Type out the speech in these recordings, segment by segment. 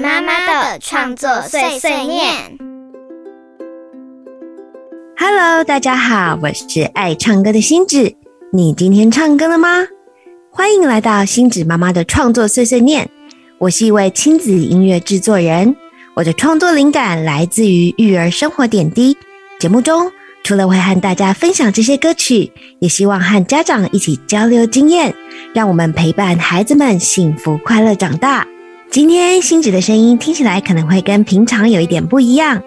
妈妈的创作碎碎念。Hello，大家好，我是爱唱歌的星子。你今天唱歌了吗？欢迎来到星子妈妈的创作碎碎念。我是一位亲子音乐制作人，我的创作灵感来自于育儿生活点滴。节目中除了会和大家分享这些歌曲，也希望和家长一起交流经验，让我们陪伴孩子们幸福快乐长大。今天星子的声音听起来可能会跟平常有一点不一样，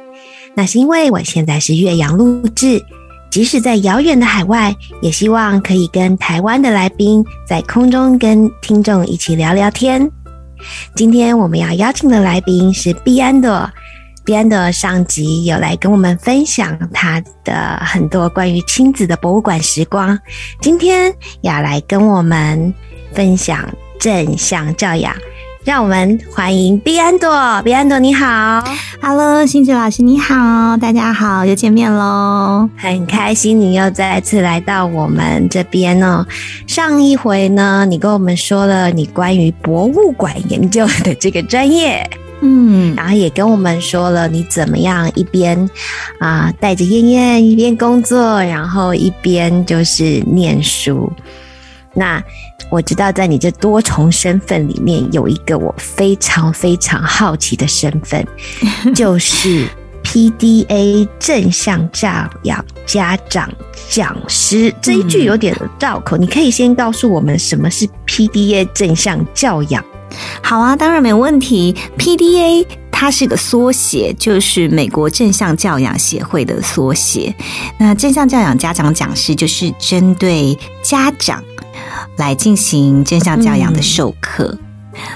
那是因为我现在是岳阳录制，即使在遥远的海外，也希望可以跟台湾的来宾在空中跟听众一起聊聊天。今天我们要邀请的来宾是毕安朵，毕安朵上集有来跟我们分享他的很多关于亲子的博物馆时光，今天要来跟我们分享正向教养。让我们欢迎毕安朵，毕安朵你好，Hello，星子老师你好，大家好，又见面喽，很开心你又再次来到我们这边哦。上一回呢，你跟我们说了你关于博物馆研究的这个专业，嗯，然后也跟我们说了你怎么样一边啊带着燕燕一边工作，然后一边就是念书，那。我知道，在你这多重身份里面，有一个我非常非常好奇的身份，就是 PDA 正向教养家长讲师。这一句有点绕口，你可以先告诉我们什么是 PDA 正向教养？好啊，当然没问题。PDA 它是个缩写，就是美国正向教养协会的缩写。那正向教养家长讲师就是针对家长。来进行正向教养的授课，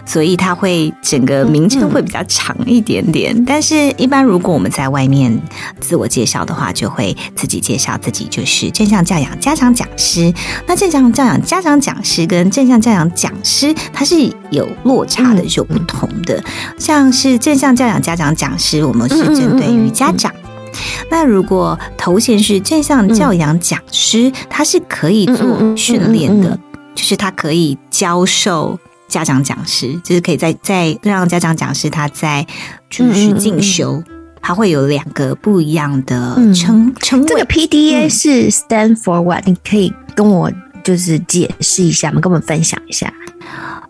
所以它会整个名称会比较长一点点。但是，一般如果我们在外面自我介绍的话，就会自己介绍自己就是正向教养家长讲师。那正向教养家长讲师跟正向教养讲师，它是有落差的，是有不同的。像是正向教养家长讲师，我们是针对于家长。那如果头衔是正向教养讲师，他是可以做训练的。就是他可以教授家长讲师，就是可以在在让家长讲师他在就是进修，他会有两个不一样的称称这个 PDA 是 stand for what？你可以跟我就是解释一下吗？跟我们分享一下。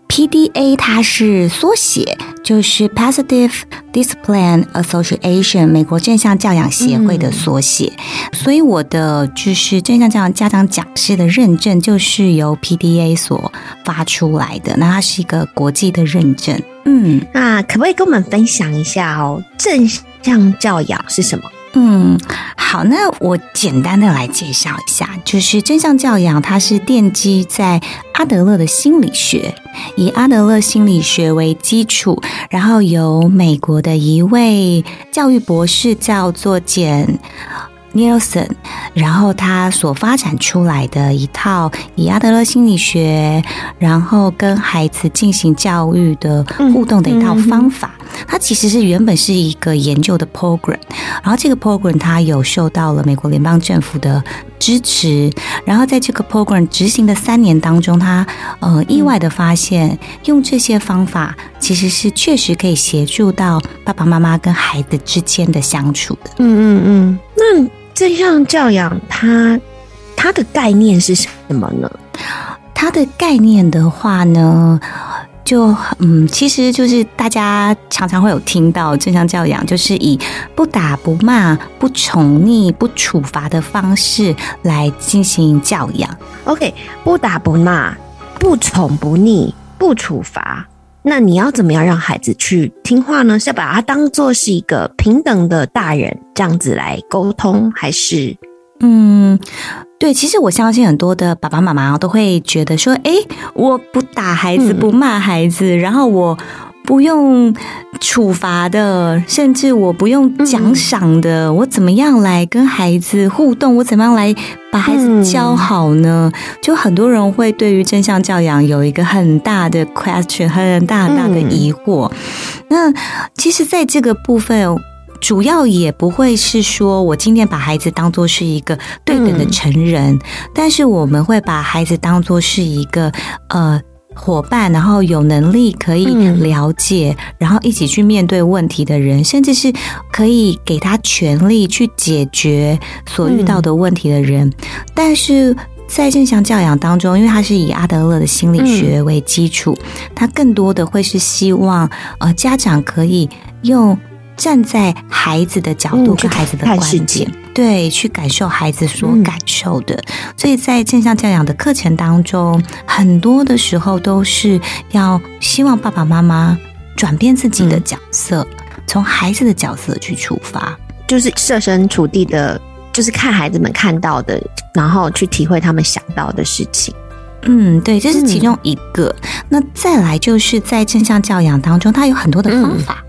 PDA 它是缩写，就是 Positive Discipline Association 美国正向教养协会的缩写，所以我的就是正向教养家长讲师的认证就是由 PDA 所发出来的，那它是一个国际的认证。嗯，那可不可以跟我们分享一下哦？正向教养是什么？嗯，好，那我简单的来介绍一下，就是真相教养，它是奠基在阿德勒的心理学，以阿德勒心理学为基础，然后由美国的一位教育博士叫做简。Nielsen，然后他所发展出来的一套以阿德勒心理学，然后跟孩子进行教育的互动的一套方法，它其实是原本是一个研究的 program，然后这个 program 它有受到了美国联邦政府的支持，然后在这个 program 执行的三年当中，他呃意外的发现，用这些方法其实是确实可以协助到爸爸妈妈跟孩子之间的相处的。嗯嗯嗯，那。正向教养，它它的概念是什么呢？它的概念的话呢，就嗯，其实就是大家常常会有听到正向教养，就是以不打不骂、不宠溺、不处罚的方式来进行教养。OK，不打不骂、不宠不溺、不处罚。那你要怎么样让孩子去听话呢？是要把他当做是一个平等的大人这样子来沟通，还是嗯，对，其实我相信很多的爸爸妈妈都会觉得说，哎，我不打孩子，不骂孩子，然后我。不用处罚的，甚至我不用奖赏的，我怎么样来跟孩子互动？我怎么样来把孩子教好呢？就很多人会对于正向教养有一个很大的 question，很大很大的疑惑。那其实，在这个部分，主要也不会是说我今天把孩子当做是一个对等的成人，但是我们会把孩子当做是一个呃。伙伴，然后有能力可以嗯。了解，然后一起去面对问题的人，甚至是可以给他权利去解决所遇到的问题的人。但是在正向教养当中，因为它是以阿德勒的心理学为基础，它更多的会是希望呃家长可以用站在孩子的角度跟孩子的观界点，对，去感受孩子所嗯感受的。所以在正向教养的课程当中，很多的时候都是要希望爸爸妈妈转变自己的嗯角色，从孩子的角色去出发。就是设身处地的，就是看孩子们看到的，然后去体会他们想到的事情。嗯，对，这是其中一个。那再来就是在正向教养当中，它有很多的方法，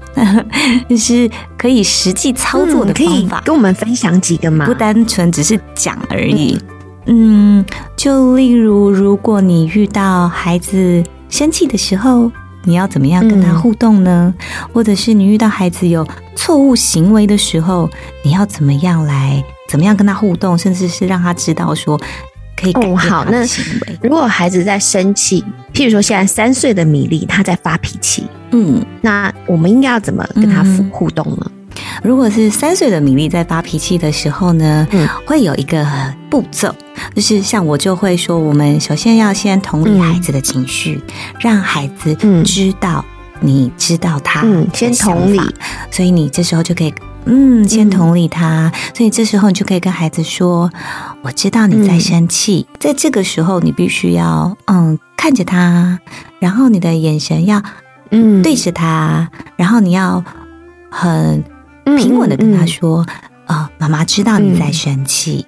就 是可以实际操作的方法，跟我们分享几个吗？不单纯只是讲而已。嗯，就例如，如果你遇到孩子生气的时候，你要怎么样跟他嗯互动呢？或者是你遇到孩子有错误行为的时候，你要怎么样来怎么样跟他互动，甚至是让他知道说可以改变哦好那他的行为。如果孩子在生气，譬如说现在三岁的米粒他在发脾气，嗯，那我们应该要怎么跟他互动呢？如果是三岁的米粒在发脾气的时候呢，嗯会有一个步骤，就是像我就会说，我们首先要先同理嗯孩子的情绪，让孩子嗯知道你知道他嗯先同理所以你这时候就可以。嗯，先同理他，所以这时候你就可以跟孩子说：“我知道你在嗯生气，在这个时候你必须要嗯看着他，然后你的眼神要嗯。对着他，然后你要很嗯平稳的跟他嗯说：“啊、妈妈知道你在生气，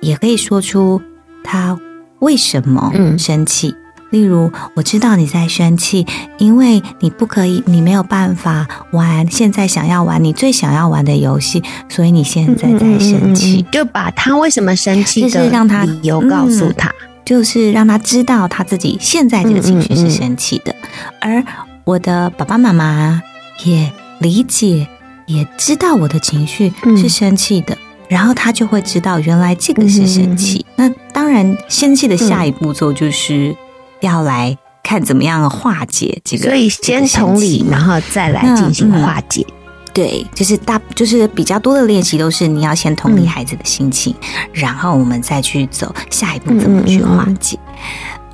也可以说出他为什么嗯。生气。例如，我知道你在生气，因为你不可以，你没有办法玩现在想要玩你最想要玩的游戏，所以你现在在生气。嗯嗯嗯嗯就把他为什么生气就的理由告诉嗯他。就是让他知道他自己现在这个情绪是生气的，而我的爸爸妈妈也理解，也知道我的情绪是生气的。然后他就会知道，原来这个是生气。那当然，生气的下一步骤就是要来看怎么样化解这个。所以先同理，然后再来进行化解。对，就是大，就是比较多的练习都是你要先同理嗯孩子的心情，然后我们再去走下一步怎么去化解。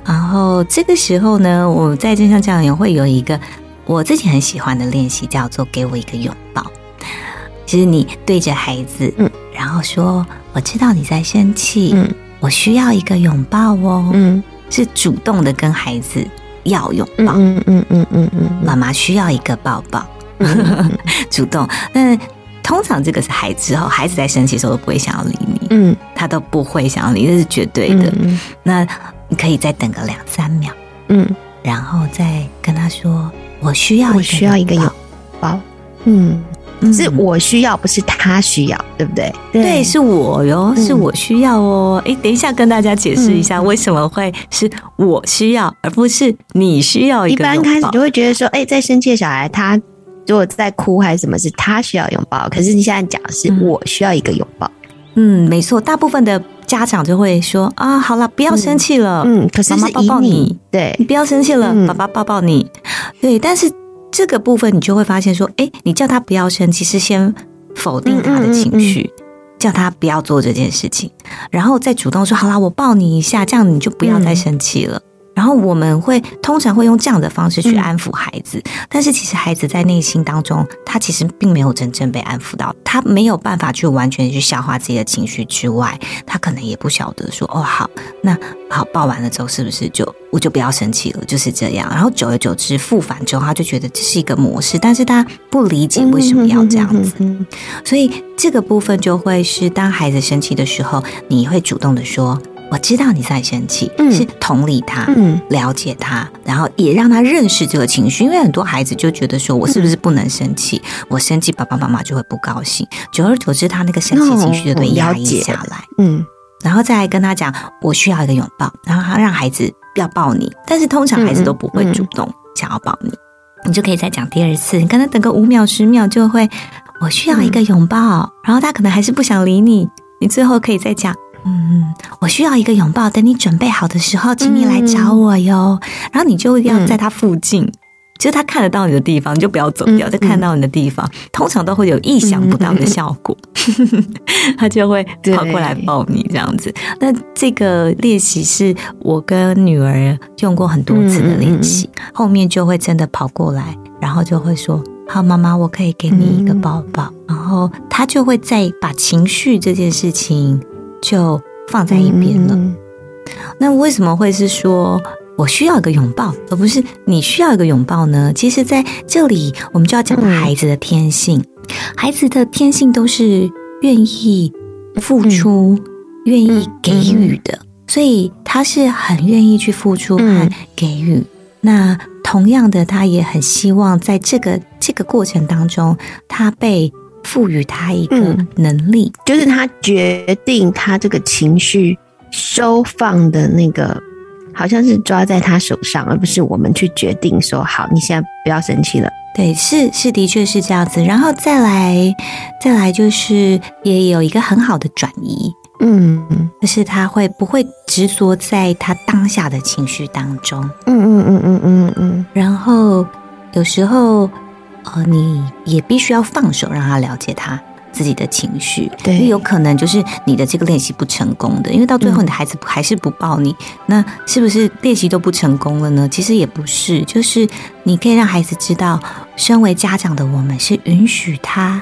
然后这个时候呢，我在正向教养也会有一个我自己很喜欢的练习，叫做“给我一个拥抱”。其实你对着孩子，嗯，然后说：“我知道你在生气，嗯我需要一个拥抱哦。”嗯是主动的跟孩子要拥嗯抱。嗯嗯嗯嗯嗯妈妈需要一个抱抱。嗯主动。那通常这个是孩子哦，孩子在生气的时候都不会想要理你，嗯他都不会想要理，这是绝对的。嗯那你可以再等个两三秒，嗯，然后再跟他说：“我需要一个我需要一个拥抱。嗯，嗯是我需要，不是他需要，对不对？对，是我哟，嗯是我需要哦。诶，等一下跟大家解释一下，为什么会是我需要，而不是你需要一一个拥抱般开始就会觉得说，哎，在生气的小孩，他如果在哭还是什么，是他需要拥抱。可是你现在讲的是嗯我需要一个拥抱。嗯，没错，大部分的家长就会说啊，好了，不要生气了，嗯，可是妈妈抱抱你，对你，不要生气了，嗯爸爸抱抱你。对，但是这个部分你就会发现说，哎，你叫他不要生气，是先否定他的情绪，叫他不要做这件事情，然后再主动说，好啦，我抱你一下，这样你就不要再生气了。然后我们会通常会用这样的方式去嗯安抚孩子，但是其实孩子在内心当中，他其实并没有真正被安抚到，他没有办法去完全去消化自己的情绪之外，他可能也不晓得说，哦，好，那好抱完了之后是不是就我就不要生气了，就是这样。然后久而久之复返之后，他就觉得这是一个模式，但是他不理解为什么要这样子，嗯所以这个部分就会是当孩子生气的时候，你会主动的说。我知道你在生气，嗯。是同理他，嗯。了解他，然后也让他认识这个情绪。因为很多孩子就觉得说，我是不是不能生气？我生气，爸爸妈妈就会不高兴。久而久之，他那个生气情绪就被压抑下来。嗯然后再来跟他讲，我需要一个拥抱，然后他让孩子要抱你，但是通常孩子都不会主动想要抱你，你就可以再讲第二次，你跟他等个五秒十秒就会，我需要一个拥抱，然后他可能还是不想理你，你最后可以再讲，嗯，我需要一个拥抱，等你准备好的时候，请你来找我哟。然后你就要在他附近。就是他看得到你的地方，就不要走掉。在看到你的地方，通常都会有意想不到的效果，他就会跑过来抱你这样子。那这个练习是我跟女儿用过很多次的练习，后面就会真的跑过来，然后就会说：“好，妈妈，我可以给你一个抱抱。”然后他就会再把情绪这件事情就放在一边了。那为什么会是说？我需要一个拥抱，而不是你需要一个拥抱呢？其实，在这里我们就要讲孩子的天性。孩子的天性都是愿意付出、愿意给予的，所以他是很愿意去付出和给予。那同样的，他也很希望在这个这个过程当中，他被赋予他一个能力，就是他决定他这个情绪收放的那个。好像是抓在他手上，而不是我们去决定说好，你现在不要生气了。对，是是，的确是这样子。然后再来，再来就是也有一个很好的转移，嗯，就是他会不会执着在他当下的情绪当中？嗯嗯嗯嗯嗯嗯。然后有时候，呃，你也必须要放手，让他了解他。自己的情绪，对，因为有可能就是你的这个练习不成功的，因为到最后你的孩子还是不抱你，那是不是练习都不成功了呢？其实也不是，就是你可以让孩子知道，身为家长的我们是允许他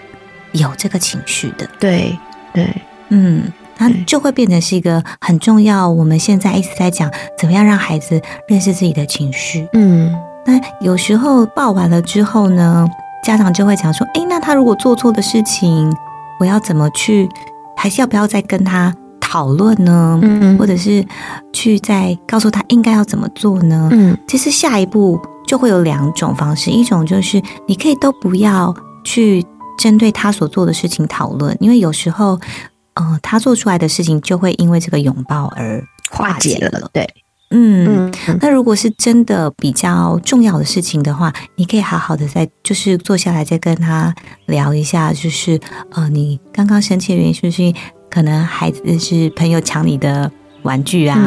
有这个情绪的，对对，嗯，那就会变成是一个很重要。我们现在一直在讲怎么样让孩子认识自己的情绪，嗯，那有时候抱完了之后呢？家长就会讲说：“哎，那他如果做错的事情，我要怎么去？还是要不要再跟他讨论呢？嗯，或者是去再告诉他应该要怎么做呢？嗯，其实下一步就会有两种方式，一种就是你可以都不要去针对他所做的事情讨论，因为有时候，呃，他做出来的事情就会因为这个拥抱而化解了。对。”嗯，那如果是真的比较重要的事情的话，你可以好好的再就是坐下来再跟他聊一下，就是呃，你刚刚生气的原因是不是可能孩子是朋友抢你的玩具啊？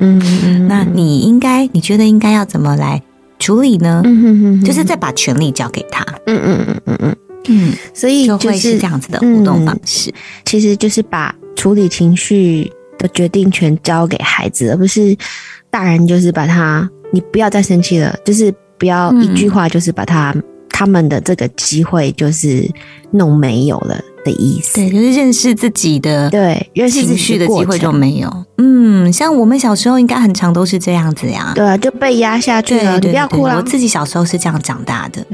嗯 那你应该你觉得应该要怎么来处理呢？嗯嗯就是再把权力交给他。嗯嗯嗯嗯嗯嗯，所以就会是这样子的互动方式，其实就是把处理情绪。的决定权交给孩子，而不是大人，就是把他，你不要再生气了，就是不要一句话，就是把他他们的这个机会就是弄没有了的意思。对，就是认识自己的，对，认识情绪的机会就没有。嗯，像我们小时候应该很长都是这样子呀，对啊，就被压下去了，你不要哭了。我自己小时候是这样长大的。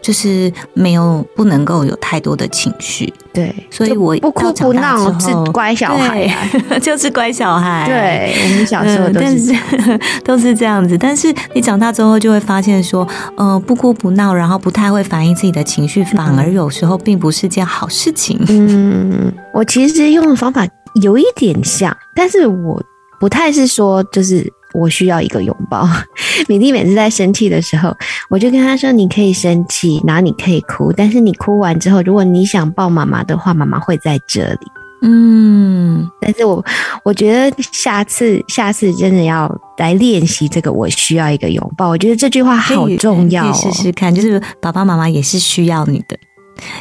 就是没有不能够有太多的情绪，对，所以我不哭不闹是乖小孩，就是乖小孩。对，我们小时候都是 都是这样子，但是你长大之后就会发现说，呃，不哭不闹，然后不太会反映自己的情绪，反而有时候并不是件好事情。嗯，我其实用的方法有一点像，但是我不太是说就是。我需要一个拥抱。米粒每次在生气的时候，我就跟他说：“你可以生气，然后你可以哭，但是你哭完之后，如果你想抱妈妈的话，妈妈会在这里。”嗯，但是我我觉得下次下次真的要来练习这个。我需要一个拥抱。我觉得这句话好重要，试试看。就是爸爸妈妈也是需要你的，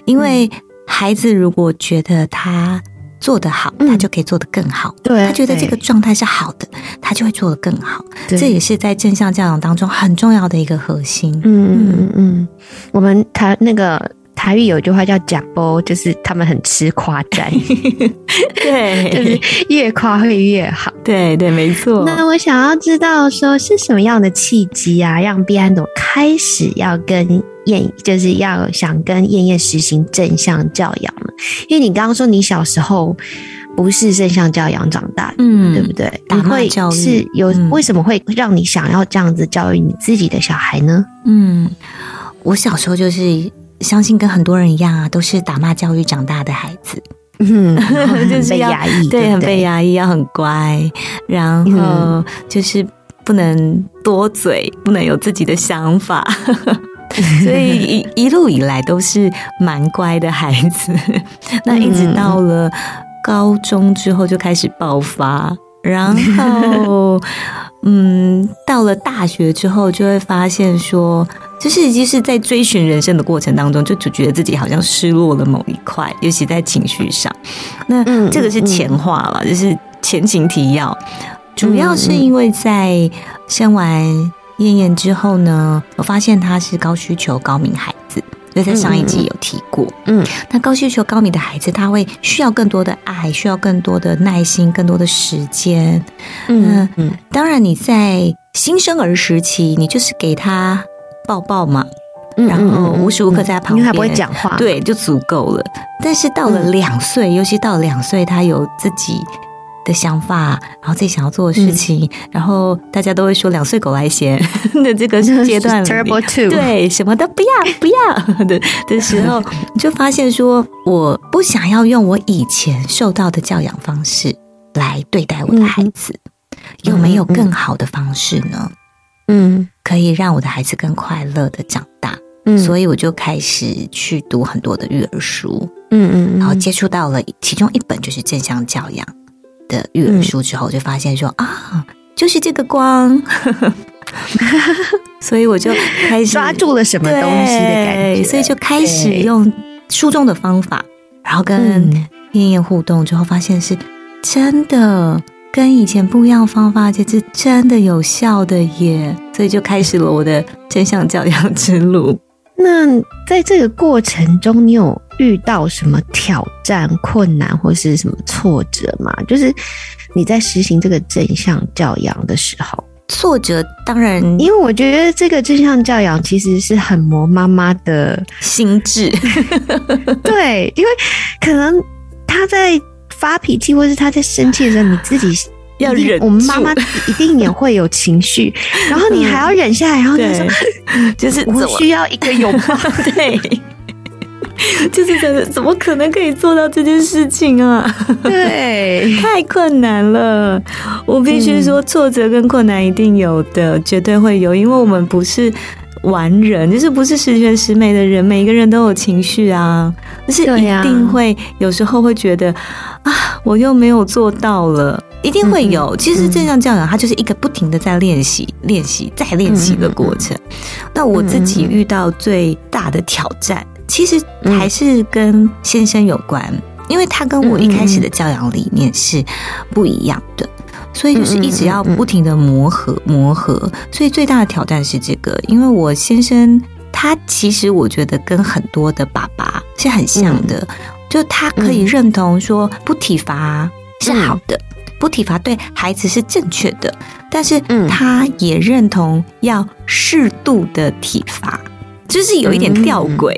因为孩子如果觉得他。做得好，他就可以做得更好。对他觉得这个状态是好的，他就会做得更好。这也是在正向教养当中很重要的一个核心。嗯嗯嗯，我们台那个台语有一句话叫“假波”，就是他们很吃夸赞。对，就是越夸会越好。对对，没错。那我想要知道，说是什么样的契机啊，让毕安朵开始要跟。燕就是要想跟燕燕实行正向教养了，因为你刚刚说你小时候不是正向教养长大的，嗯，对不对？你会是有为什么会让你想要这样子教育你自己的小孩呢？嗯，我小时候就是相信跟很多人一样啊，都是打骂教育长大的孩子，嗯，就是被压抑，对，很被压抑，要很乖，然后就是不能多嘴，不能有自己的想法。所以一一路以来都是蛮乖的孩子，那一直到了高中之后就开始爆发，然后 嗯，到了大学之后就会发现说，就是就是在追寻人生的过程当中，就就觉得自己好像失落了某一块，尤其在情绪上。那嗯这个是前话了，就是前情提要。主要是因为在生完燕燕之后呢，我发现他是高需求高敏孩子，所以在上一集有提过。嗯那高需求高敏的孩子，他会需要更多的爱，需要更多的耐心，更多的时间。嗯嗯当然，你在新生儿时期，你就是给他抱抱嘛，嗯然后无时无刻在他旁边，因为他不会讲话，，对，就足够了。但是到了嗯两岁，尤其到了两岁，他有自己的想法，然后自己想要做的事情，嗯。然后大家都会说“两岁狗来闲” 的这个阶段对，什么都不要 不要的的时候，你 就发现说，我不想要用我以前受到的教养方式来对待我的孩子，有没有更好的方式呢？嗯。可以让我的孩子更快乐的长大，嗯。所以我就开始去读很多的育儿书，嗯嗯，然后接触到了其中一本就是正向教养的育儿书之后，就发现说啊，就是这个光，所以我就开始 抓住了什么东西的感觉，所以就开始用书中的方法，然后跟嗯。燕燕互动之后，发现是真的跟以前不一样的方法，而且是真的有效的耶，所以就开始了我的真相教养之路。那在这个过程中，你有遇到什么挑战、困难或是什么挫折吗？就是你在实行这个正向教养的时候，挫折当然。因为我觉得这个正向教养其实是很磨妈妈的，心智，对，因为可能他在发脾气或是他在生气的时候，你自己要忍我们妈妈一定也会有情绪，然后你还要忍下来，然后就说对，就是怎我需要一个拥抱。对。就是觉得怎么可能可以做到这件事情啊？对，太困难了。我必须说，挫折跟困难一定有的，绝对会有，因为我们不是完人，就是不是十全十美的人，每一个人都有情绪啊，就是一定会有时候会觉得啊，我又没有做到了。一定会有，其实正向教养它就是一个不停的在练习、练习、再练习的过程。那我自己遇到最大的挑战，其实还是跟先生有关，因为他跟我一开始的教养理念是不一样的，所以就是一直要不停的磨合、磨合。所以最大的挑战是这个，因为我先生他其实我觉得跟很多的爸爸是很像的，就他可以认同说不体罚是好的。不体罚对孩子是正确的，但是他也认同要适度的体罚，就是有一点吊诡。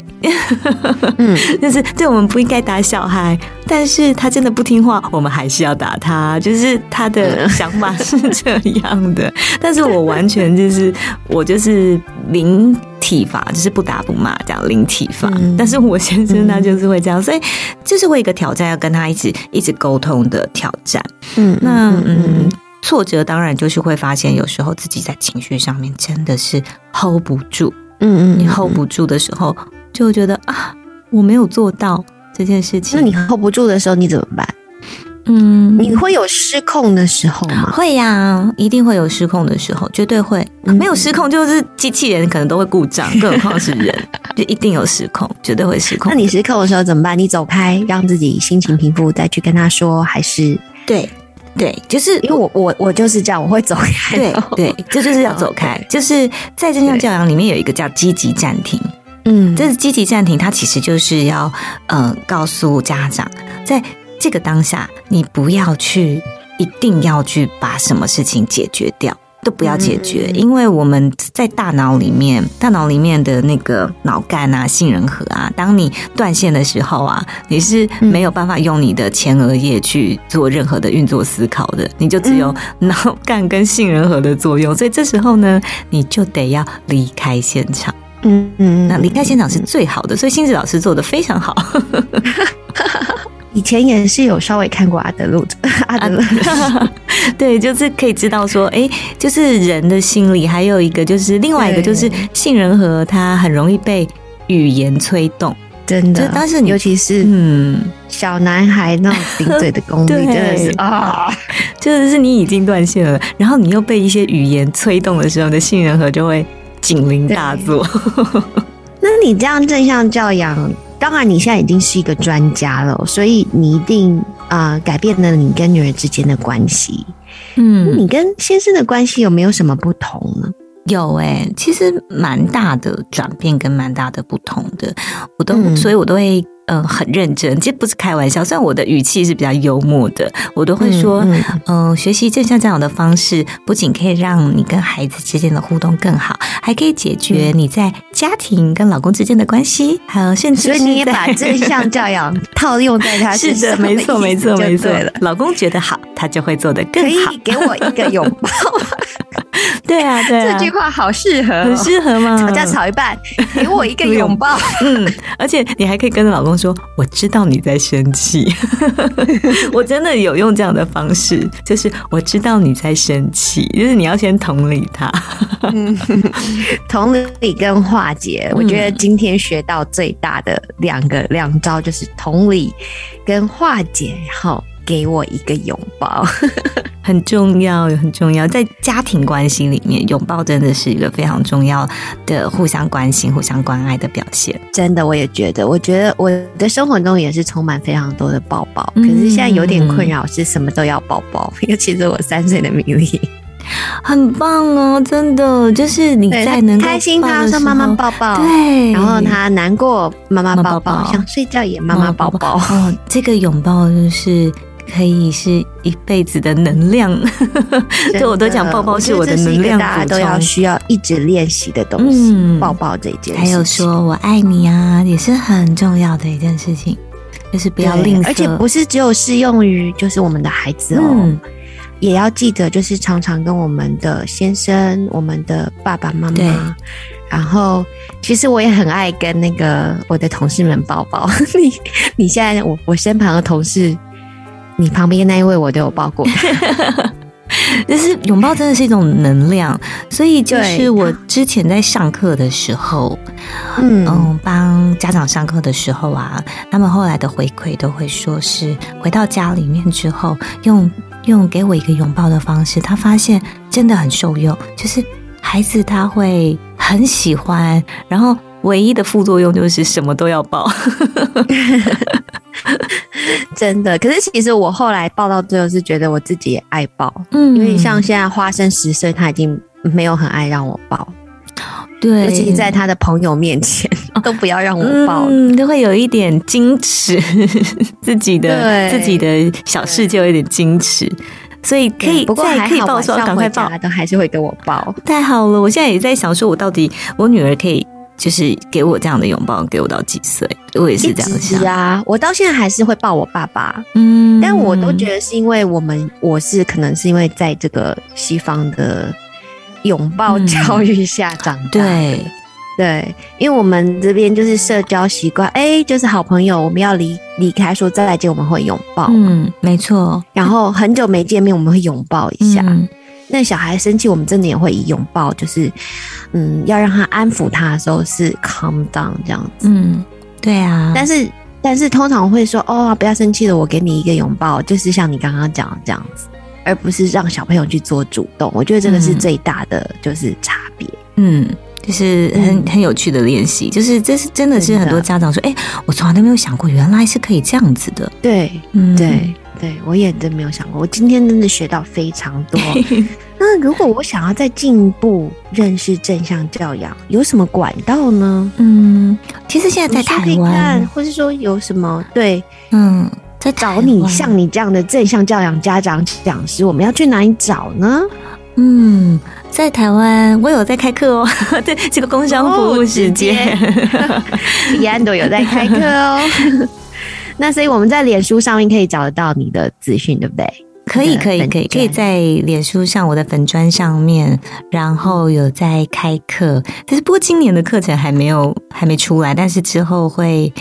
嗯，就是对我们不应该打小孩，但是他真的不听话，我们还是要打他。就是他的想法是这样的，但是我完全就是我就是零体罚，就是不打不骂这样零体罚。嗯、但是我先生他就是会这样，所以就是我一个挑战，要跟他一直一直沟通的挑战。嗯，那嗯，挫折当然就是会发现，有时候自己在情绪上面真的是 hold 不住。嗯嗯，你 hold 不住的时候，就会觉得啊，我没有做到这件事情。那你 hold 不住的时候，你怎么办？嗯，你会有失控的时候吗？会呀、啊，一定会有失控的时候，绝对会。嗯、没有失控就是机器人可能都会故障，更何况是人，就一定有失控，绝对会失控。那你失控的时候怎么办？你走开，让自己心情平复，再去跟他说，还是对？对，就是因为我我我就是这样，我会走开。对对，这就是要走开。就是在正向教养里面有一个叫积极暂停，嗯，这是积极暂停，它其实就是要呃告诉家长，在这个当下，你不要去一定要去把什么事情解决掉。都不要解决，嗯、因为我们在大脑里面，大脑里面的那个脑干啊、杏仁核啊，当你断线的时候啊，你是没有办法用你的前额叶去做任何的运作思考的，你就只有脑干跟杏仁核的作用，所以这时候呢，你就得要离开现场。嗯嗯，那离开现场是最好的，所以星子老师做的非常好。以前也是有稍微看过阿德路的 阿德路，对，就是可以知道说，哎，就是人的心理，还有一个就是另外一个就是杏仁核，它很容易被语言催动。真的。但是尤其是嗯，小男孩那种顶嘴的功力，真的是 啊，就是你已经断线了，然后你又被一些语言催动的时候，你的杏仁核就会警铃大作。那你这样正向教养，当然你现在已经是一个专家了，所以你一定啊改变了你跟女儿之间的关系。嗯，你跟先生的关系有没有什么不同呢？有哎，其实蛮大的转变跟蛮大的不同的，我都，所以我都会。嗯，很认真，这不是开玩笑。虽然我的语气是比较幽默的，我都会说，嗯，学习正向教养的方式，不仅可以让你跟孩子之间的互动更好，还可以解决你在家庭跟老公之间的关系还有甚至所以你也把正向教养套用在他 身上，没错，没错，没错了。老公觉得好，他就会做得更好。可以给我一个拥抱。对啊，对啊，这句话好适合，很适合吗？吵架吵一半，给我一个 拥抱。嗯，而且你还可以跟着老公说：“我知道你在生气。”我真的有用这样的方式，就是我知道你在生气，就是你要先同理他。同理跟化解，我觉得今天学到最大的两个两招就是同理跟化解，然后。给我一个拥抱，很重要，很重要。在家庭关系里面，拥抱真的是一个非常重要的互相关心、互相关爱的表现。真的，我也觉得。我觉得我的生活中也是充满非常多的抱抱，可是现在有点困扰，是什么都要抱抱。尤其是我三岁的米粒。很棒哦，真的，就是你在能开心，他说妈妈抱抱，对，然后他难过，妈妈抱抱，想睡觉也妈妈抱抱。哦，这个拥抱就是。可以是一辈子的能量，对我都讲抱抱是我的能量大家都要需要一直练习的东西。抱抱这件，还有说我爱你啊，也是很重要的一件事情，就是不要吝啬，而且不是只有适用于就是我们的孩子哦，也要记得就是常常跟我们的先生、我们的爸爸妈妈，然后其实我也很爱跟那个我的同事们抱抱。你你现在我我身旁的同事。你旁边那一位我都有抱过，就是拥抱真的是一种能量，所以就是我之前在上课的时候，嗯，帮家长上课的时候啊，他们后来的回馈都会说是回到家里面之后，用用给我一个拥抱的方式，他发现真的很受用，就是孩子他会很喜欢，然后唯一的副作用就是什么都要抱。真的，可是其实我后来抱到最后是觉得我自己也爱抱，嗯，因为像现在花生十岁，他已经没有很爱让我抱，对，尤其在他的朋友面前都不要让我抱，都会有一点矜持，自己的自己的小事就有点矜持，所以可以不过还好，抱，赶快抱，都还是会跟我抱，太好了，我现在也在想说，我到底我女儿可以。就是给我这样的拥抱，给我到几岁，我也是这样想啊。我到现在还是会抱我爸爸，嗯，但我都觉得是因为我们，我是可能是因为在这个西方的拥抱教育下长大，对对，因为我们这边就是社交习惯，哎，就是好朋友，我们要离离开说再来见，我们会拥抱，嗯，没错。然后很久没见面，我们会拥抱一下。那小孩生气，我们真的也会以拥抱，就是，嗯，要让他安抚他的时候是 calm down 这样子。嗯，对啊。但是，但是通常会说，哦，不要生气了，我给你一个拥抱，就是像你刚刚讲的这样子，而不是让小朋友去做主动。我觉得这个是最大的就是差别。嗯，就是很很有趣的练习，就是这是真的是很多家长说，哎，我从来都没有想过，原来是可以这样子的。对，嗯，对。对，我也真没有想过。我今天真的学到非常多。那如果我想要再进一步认识正向教养，有什么管道呢？嗯，其实现在在台湾，或是说有什么对，嗯，在找你像你这样的正向教养家长讲师，我们要去哪里找呢？嗯，在台湾我有在开课哦。对，这个工商服务时间，李安都有在开课哦。那所以我们在脸书上面可以找得到你的资讯，对不对？可以，可以，可以，可以在脸书上我的粉砖上面，然后有在开课。但是不过今年的课程还没有还没出来，但是之后会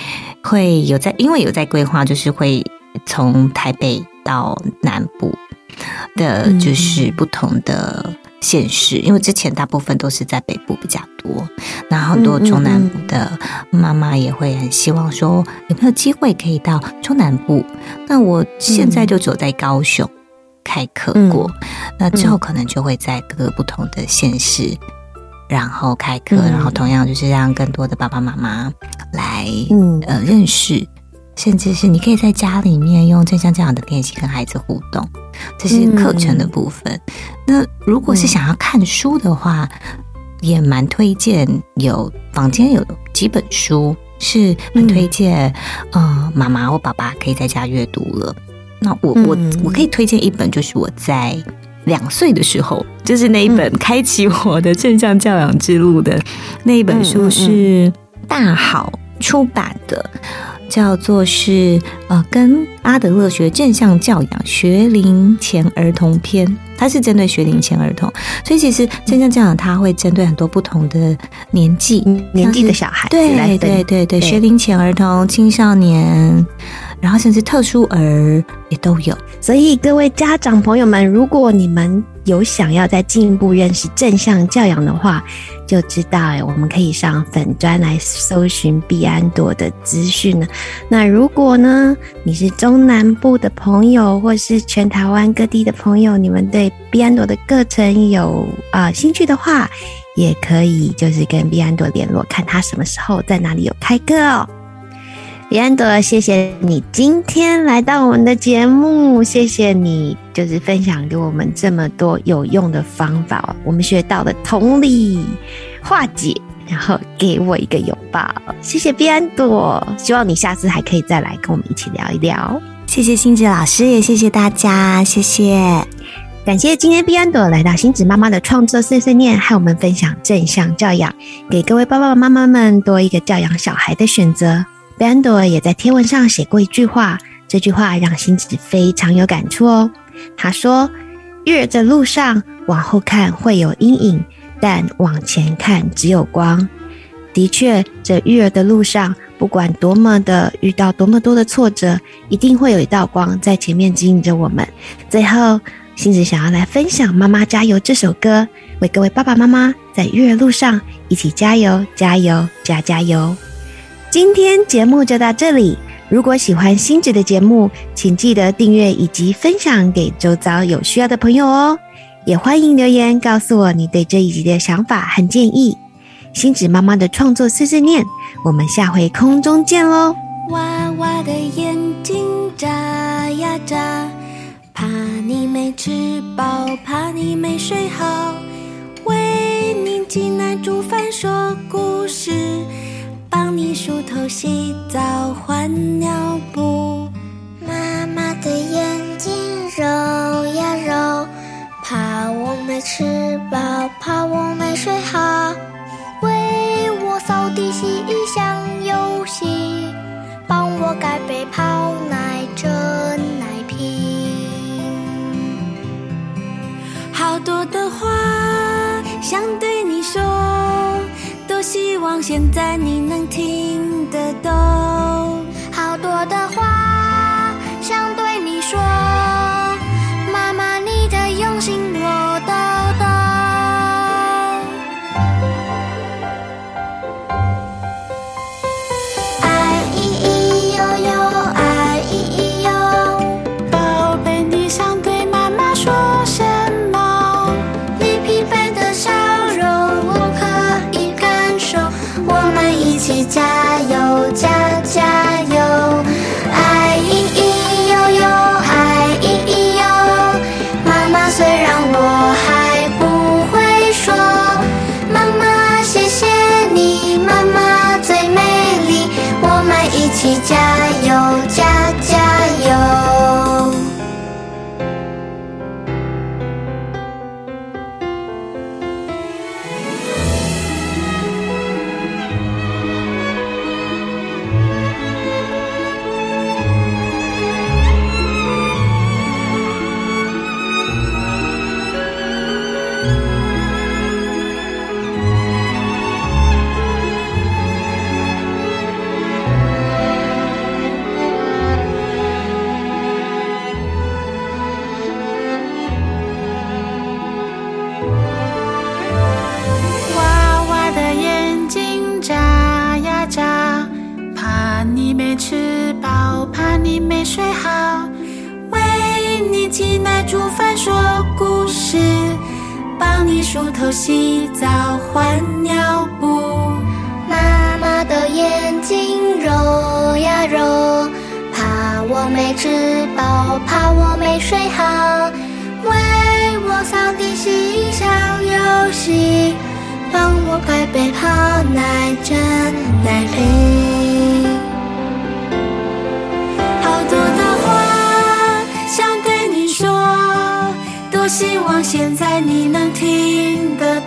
会有在，因为有在规划，就是会从台北到南部的，就是不同的县市，因为之前大部分都是在北部比较多，那很多中南部的妈妈也会很希望说有没有机会可以到中南部。那我现在就走在高雄开课过，那之后可能就会在各个不同的县市，然后开课，然后同样就是让更多的爸爸妈妈来呃认识。甚至是你可以在家里面用正向这样的练习跟孩子互动，这是课程的部分。那如果是想要看书的话，也蛮推荐有房间有几本书是很推荐，呃，妈妈或爸爸可以在家阅读了。那我我我可以推荐一本，就是我在两岁的时候，就是那一本开启我的正向教养之路的那一本书，是大好出版的。叫做是呃，跟阿德勒学正向教养学龄前儿童篇，它是针对学龄前儿童，所以其实正向教养它会针对很多不同的年纪年纪的小孩，对对对对，学龄前儿童、青少年，然后甚至特殊儿也都有。所以各位家长朋友们，如果你们有想要再进一步认识正向教养的话，就知道哎，我们可以上粉专来搜寻毕安朵的资讯了。那如果呢，你是中南部的朋友，或是全台湾各地的朋友，你们对毕安朵的课程有啊兴趣的话，也可以就是跟毕安朵联络，看他什么时候在哪里有开课哦。李安朵，谢谢你今天来到我们的节目，谢谢你就是分享给我们这么多有用的方法，我们学到了同理化解，然后给我一个拥抱，谢谢毕安朵，希望你下次还可以再来跟我们一起聊一聊，谢谢星子老师，也谢谢大家，谢谢，感谢今天彼安朵来到星子妈妈的创作碎碎念，和我们分享正向教养，给各位爸爸妈妈们多一个教养小孩的选择。贝安朵也在贴文上写过一句话，这句话让星子非常有感触哦。他说：“育儿的路上，往后看会有阴影，但往前看只有光。”的确，这育儿的路上，不管多么的遇到多么多的挫折，一定会有一道光在前面指引着我们。最后，星子想要来分享《妈妈加油》这首歌，为各位爸爸妈妈在育儿路上一起加油、加油、加加油。今天节目就到这里。如果喜欢星子的节目，请记得订阅以及分享给周遭有需要的朋友哦。也欢迎留言告诉我你对这一集的想法和建议。星子妈妈的创作碎碎念，我们下回空中见喽。娃娃的眼睛眨呀眨，怕你没吃饱，怕你没睡好，为你挤奶煮饭说故事。梳头、洗澡、换尿布。妈妈的眼睛揉呀揉，怕我没吃饱，怕我没睡好。为我扫地、洗衣、想游戏，帮我盖被、泡奶、蒸奶瓶。好多的话想对。现在你能听得懂，没睡好，为你挤奶煮饭说故事，帮你梳头洗澡换尿布。妈妈的眼睛揉呀揉，怕我没吃饱，怕我没睡好，为我扫地洗小游戏，帮我盖被泡奶枕奶瓶。希望现在你能听得。